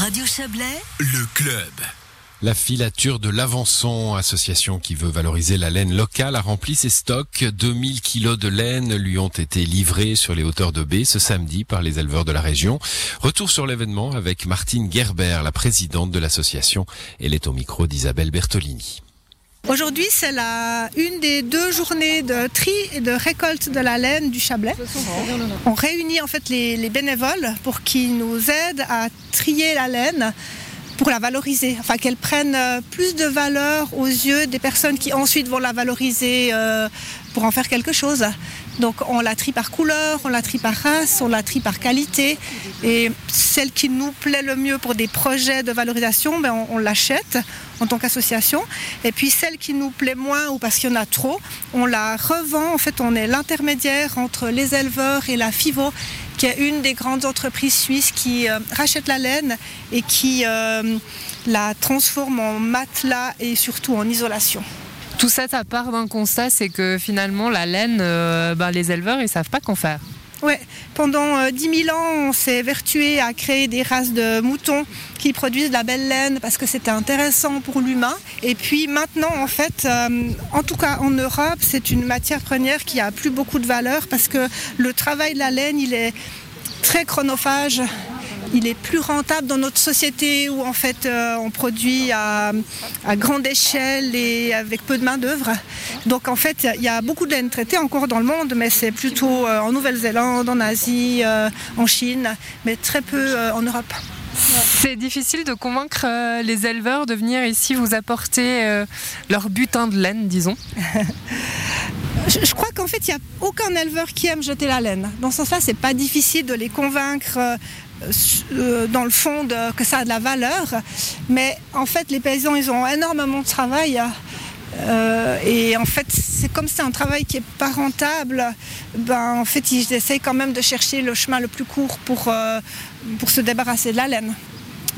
Radio Chablais, le club. La filature de l'Avançon, association qui veut valoriser la laine locale, a rempli ses stocks. 2000 kilos de laine lui ont été livrés sur les hauteurs de baie ce samedi par les éleveurs de la région. Retour sur l'événement avec Martine Gerber, la présidente de l'association. Elle est au micro d'Isabelle Bertolini. Aujourd'hui, c'est la une des deux journées de tri et de récolte de la laine du Chablais. On réunit en fait les, les bénévoles pour qu'ils nous aident à trier la laine pour la valoriser, enfin qu'elle prenne euh, plus de valeur aux yeux des personnes qui ensuite vont la valoriser euh, pour en faire quelque chose. Donc on la trie par couleur, on la trie par race, on la trie par qualité. Et celle qui nous plaît le mieux pour des projets de valorisation, ben on, on l'achète en tant qu'association. Et puis celle qui nous plaît moins ou parce qu'il y en a trop, on la revend. En fait, on est l'intermédiaire entre les éleveurs et la FIVO qui est une des grandes entreprises suisses qui euh, rachète la laine et qui euh, la transforme en matelas et surtout en isolation. Tout ça, ça part d'un constat, c'est que finalement, la laine, euh, ben, les éleveurs, ils savent pas qu'en faire. Ouais, pendant euh, 10 000 ans, on s'est vertué à créer des races de moutons qui produisent de la belle laine parce que c'était intéressant pour l'humain. Et puis maintenant, en fait, euh, en tout cas en Europe, c'est une matière première qui a plus beaucoup de valeur parce que le travail de la laine, il est très chronophage. Il est plus rentable dans notre société où en fait euh, on produit à, à grande échelle et avec peu de main d'œuvre. Donc en fait il y a beaucoup de laine traitée encore dans le monde, mais c'est plutôt euh, en Nouvelle-Zélande, en Asie, euh, en Chine, mais très peu en Europe. C'est difficile de convaincre les éleveurs de venir ici vous apporter leur butin de laine, disons. Je, crois qu'en fait, il n'y a aucun éleveur qui aime jeter la laine. Dans ce sens-là, c'est pas difficile de les convaincre euh, euh, dans le fond de- que ça a de la valeur. Mais en fait, les paysans, ils ont énormément de travail. Euh, et en fait, c'est comme c'est un travail qui est pas rentable. Ben, ils essayent quand même de chercher le chemin le plus court pour, pour se débarrasser de la laine.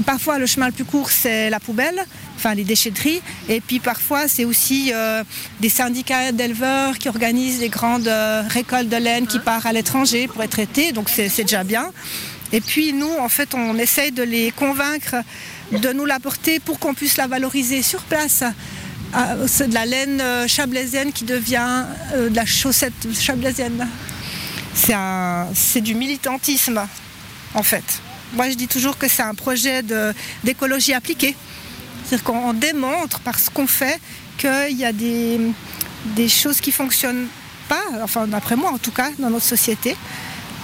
Parfois, le chemin le plus court, c'est la poubelle, enfin les déchetteries. Et puis parfois, c'est aussi euh, des syndicats d'éleveurs qui organisent des grandes euh, récoltes de laine qui partent à l'étranger pour être traitées. Donc c'est déjà bien. Et puis nous, en fait, on essaye de les convaincre de nous l'apporter pour qu'on puisse la valoriser sur place. Ah, C'est de la laine euh, chablaisienne qui devient euh, de la chaussette chablaisienne. C'est du militantisme, en fait. Moi, je dis toujours que c'est un projet d'écologie appliquée. C'est-à-dire qu'on démontre par ce qu'on fait qu'il y a des, choses qui fonctionnent pas, enfin d'après moi en tout cas, dans notre société.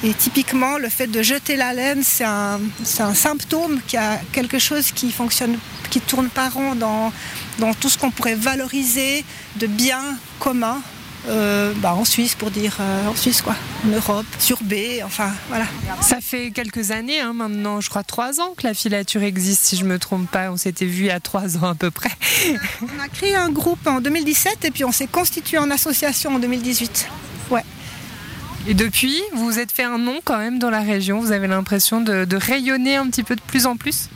Et typiquement, le fait de jeter la laine, c'est un, symptôme qu'il y a quelque chose qui fonctionne, qui tourne pas rond dans, dans tout ce qu'on pourrait valoriser de biens communs. Euh, bah, en Suisse, pour dire euh, en Suisse, quoi, en Europe, sur B, enfin voilà. Ça fait quelques années hein, maintenant, je crois trois ans que la filature existe, si je me trompe pas. On s'était vu il y a trois ans à peu près. On a créé un groupe en 2017 et puis on s'est constitué en association en 2018. Ouais. Et depuis, vous vous êtes fait un nom quand même dans la région. Vous avez l'impression de, de rayonner un petit peu de plus en plus?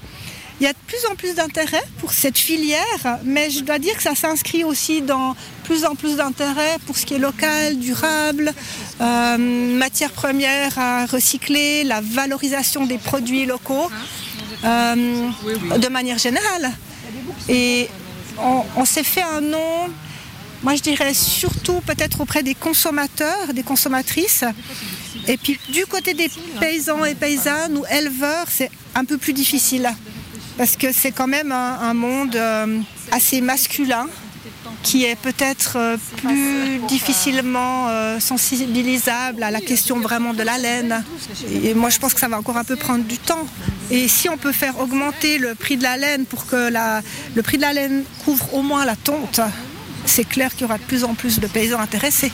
Il y a de plus en plus d'intérêt pour cette filière, mais je dois dire que ça s'inscrit aussi dans plus en plus d'intérêt pour ce qui est local, durable, euh, matières premières à recycler, la valorisation des produits locaux, euh, de manière générale. Et on, on s'est fait un nom, moi je dirais surtout peut-être auprès des consommateurs, des consommatrices. Et puis du côté des paysans et paysannes ou éleveurs, c'est un peu plus difficile parce que c'est quand même un, monde euh, assez masculin qui est peut-être euh, plus difficilement euh, sensibilisable à la question vraiment de la laine. Et moi, je pense que ça va encore un peu prendre du temps. Et si on peut faire augmenter le prix de la laine pour que le prix de la laine couvre au moins la tonte, c'est clair qu'il y aura de plus en plus de paysans intéressés.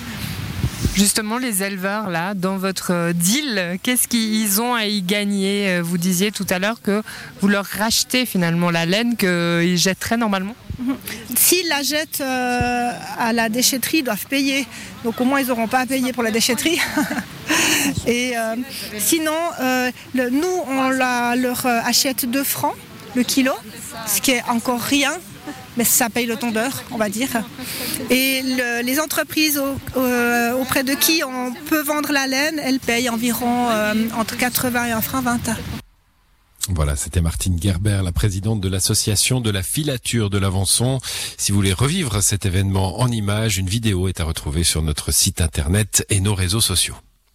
Justement, les éleveurs, là, dans votre euh, deal, qu'est-ce qu'ils ont à y gagner? Euh, Vous disiez tout à l'heure que vous leur rachetez finalement la laine qu'ils jetteraient normalement. S'ils la jettent euh, à la déchetterie, ils doivent payer. Donc au moins, ils n'auront pas à payer pour la déchetterie. Et sinon, nous, on leur achète 2 francs le kilo, ce qui est encore rien, mais ça paye le tondeur, on va dire. Et le- les entreprises euh, auprès de qui on peut vendre la laine, elles payent environ euh, entre 80 et 1 franc 20. Voilà, c'était Martine Gerber, la présidente de l'association de la filature de l'Avançon. Si vous voulez revivre cet événement en images, une vidéo est à retrouver sur notre site internet et nos réseaux sociaux.